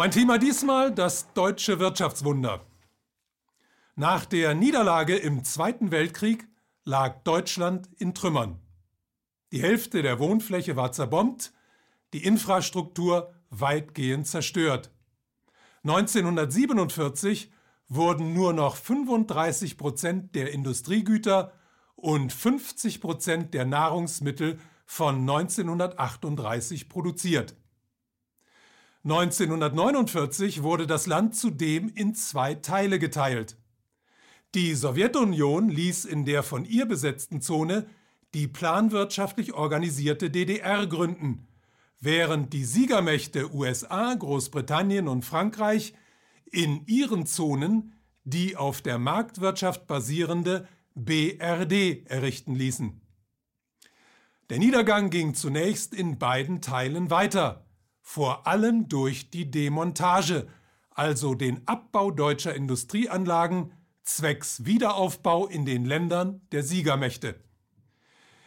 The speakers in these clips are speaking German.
Mein Thema diesmal das deutsche Wirtschaftswunder. Nach der Niederlage im Zweiten Weltkrieg lag Deutschland in Trümmern. Die Hälfte der Wohnfläche war zerbombt, die Infrastruktur weitgehend zerstört. 1947 wurden nur noch 35 Prozent der Industriegüter und 50 Prozent der Nahrungsmittel von 1938 produziert. 1949 wurde das Land zudem in zwei Teile geteilt. Die Sowjetunion ließ in der von ihr besetzten Zone die planwirtschaftlich organisierte DDR gründen, während die Siegermächte USA, Großbritannien und Frankreich in ihren Zonen die auf der Marktwirtschaft basierende BRD errichten ließen. Der Niedergang ging zunächst in beiden Teilen weiter, vor allem durch die Demontage, also den Abbau deutscher Industrieanlagen zwecks Wiederaufbau in den Ländern der Siegermächte.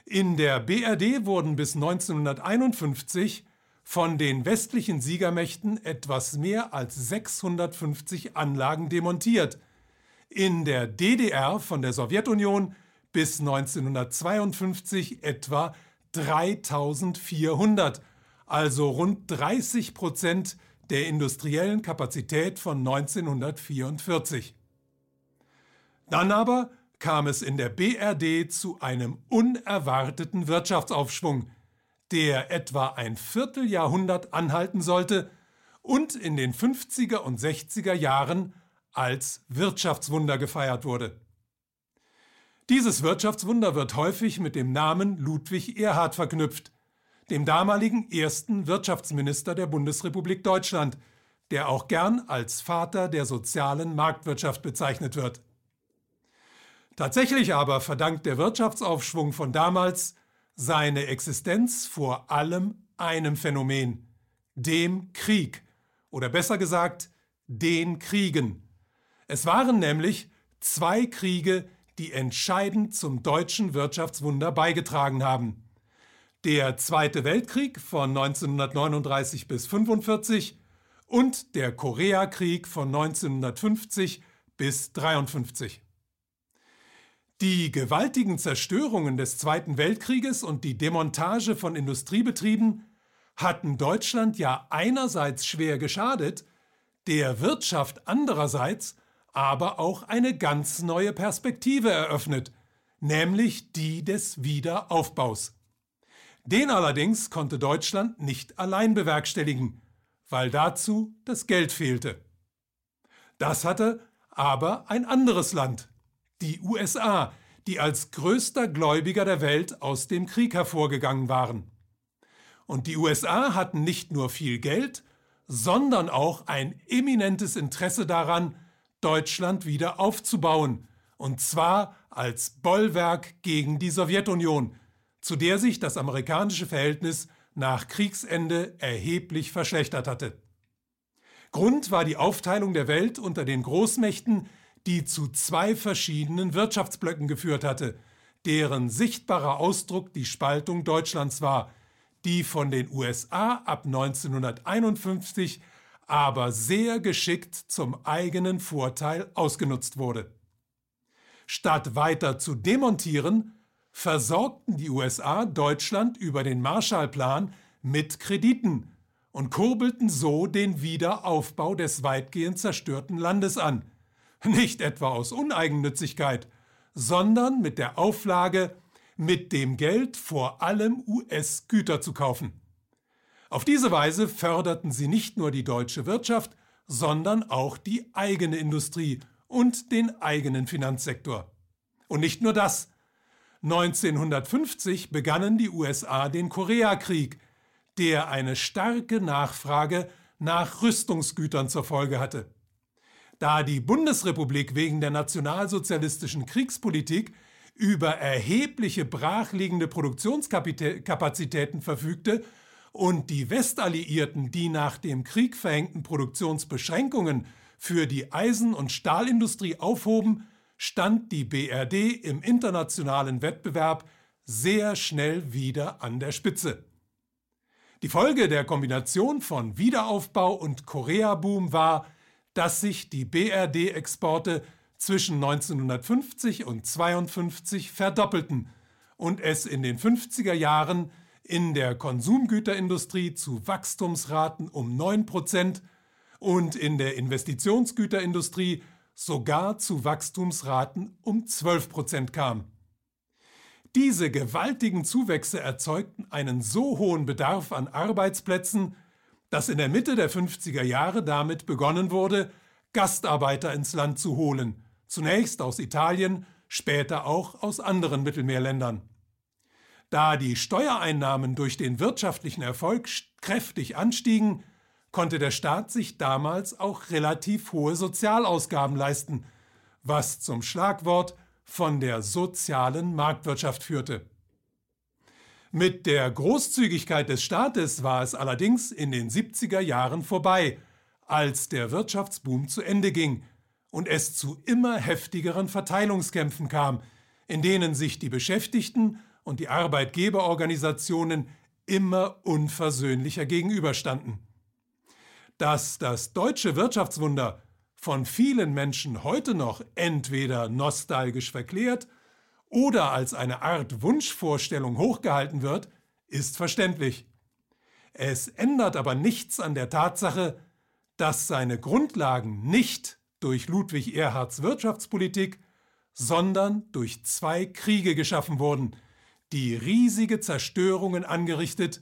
In der BRD wurden bis 1951 von den westlichen Siegermächten etwas mehr als 650 Anlagen demontiert, in der DDR von der Sowjetunion bis 1952 etwa 3400, also rund 30 Prozent der industriellen Kapazität von 1944. Dann aber kam es in der BRD zu einem unerwarteten Wirtschaftsaufschwung, der etwa ein Vierteljahrhundert anhalten sollte und in den 50er und 60er Jahren als Wirtschaftswunder gefeiert wurde. Dieses Wirtschaftswunder wird häufig mit dem Namen Ludwig Erhard verknüpft, dem damaligen ersten Wirtschaftsminister der Bundesrepublik Deutschland, der auch gern als Vater der sozialen Marktwirtschaft bezeichnet wird. Tatsächlich aber verdankt der Wirtschaftsaufschwung von damals seine Existenz vor allem einem Phänomen, dem Krieg oder besser gesagt den Kriegen. Es waren nämlich zwei Kriege, die entscheidend zum deutschen Wirtschaftswunder beigetragen haben. Der Zweite Weltkrieg von 1939 bis 1945 und der Koreakrieg von 1950 bis 1953. Die gewaltigen Zerstörungen des Zweiten Weltkrieges und die Demontage von Industriebetrieben hatten Deutschland ja einerseits schwer geschadet, der Wirtschaft andererseits aber auch eine ganz neue Perspektive eröffnet, nämlich die des Wiederaufbaus. Den allerdings konnte Deutschland nicht allein bewerkstelligen, weil dazu das Geld fehlte. Das hatte aber ein anderes Land, die USA, die als größter Gläubiger der Welt aus dem Krieg hervorgegangen waren. Und die USA hatten nicht nur viel Geld, sondern auch ein eminentes Interesse daran, Deutschland wieder aufzubauen, und zwar als Bollwerk gegen die Sowjetunion, zu der sich das amerikanische Verhältnis nach Kriegsende erheblich verschlechtert hatte. Grund war die Aufteilung der Welt unter den Großmächten, die zu zwei verschiedenen Wirtschaftsblöcken geführt hatte, deren sichtbarer Ausdruck die Spaltung Deutschlands war, die von den USA ab 1951 aber sehr geschickt zum eigenen Vorteil ausgenutzt wurde. Statt weiter zu demontieren, versorgten die USA Deutschland über den Marshallplan mit Krediten und kurbelten so den Wiederaufbau des weitgehend zerstörten Landes an, nicht etwa aus Uneigennützigkeit, sondern mit der Auflage, mit dem Geld vor allem US-Güter zu kaufen. Auf diese Weise förderten sie nicht nur die deutsche Wirtschaft, sondern auch die eigene Industrie und den eigenen Finanzsektor. Und nicht nur das. 1950 begannen die USA den Koreakrieg, der eine starke Nachfrage nach Rüstungsgütern zur Folge hatte. Da die Bundesrepublik wegen der nationalsozialistischen Kriegspolitik über erhebliche brachliegende Produktionskapazitäten verfügte und die Westalliierten die nach dem Krieg verhängten Produktionsbeschränkungen für die Eisen- und Stahlindustrie aufhoben, stand die BRD im internationalen Wettbewerb sehr schnell wieder an der Spitze. Die Folge der Kombination von Wiederaufbau und Korea-Boom war, dass sich die BRD-Exporte zwischen 1950 und 1952 verdoppelten und es in den 50er Jahren in der Konsumgüterindustrie zu Wachstumsraten um 9% und in der Investitionsgüterindustrie sogar zu Wachstumsraten um 12% kam. Diese gewaltigen Zuwächse erzeugten einen so hohen Bedarf an Arbeitsplätzen, dass in der Mitte der 50er Jahre damit begonnen wurde, Gastarbeiter ins Land zu holen, zunächst aus Italien, später auch aus anderen Mittelmeerländern. Da die Steuereinnahmen durch den wirtschaftlichen Erfolg kräftig anstiegen, konnte der Staat sich damals auch relativ hohe Sozialausgaben leisten, was zum Schlagwort von der sozialen Marktwirtschaft führte. Mit der Großzügigkeit des Staates war es allerdings in den 70er Jahren vorbei, als der Wirtschaftsboom zu Ende ging und es zu immer heftigeren Verteilungskämpfen kam, in denen sich die Beschäftigten und die Arbeitgeberorganisationen immer unversöhnlicher gegenüberstanden. Dass das deutsche Wirtschaftswunder von vielen Menschen heute noch entweder nostalgisch verklärt oder als eine Art Wunschvorstellung hochgehalten wird, ist verständlich. Es ändert aber nichts an der Tatsache, dass seine Grundlagen nicht durch Ludwig Erhards Wirtschaftspolitik, sondern durch zwei Kriege geschaffen wurden, die riesige Zerstörungen angerichtet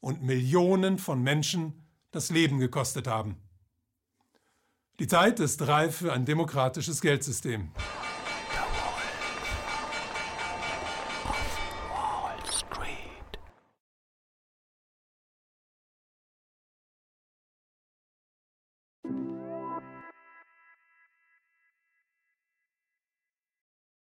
und Millionen von Menschen das Leben gekostet haben. Die Zeit ist reif für ein demokratisches Geldsystem.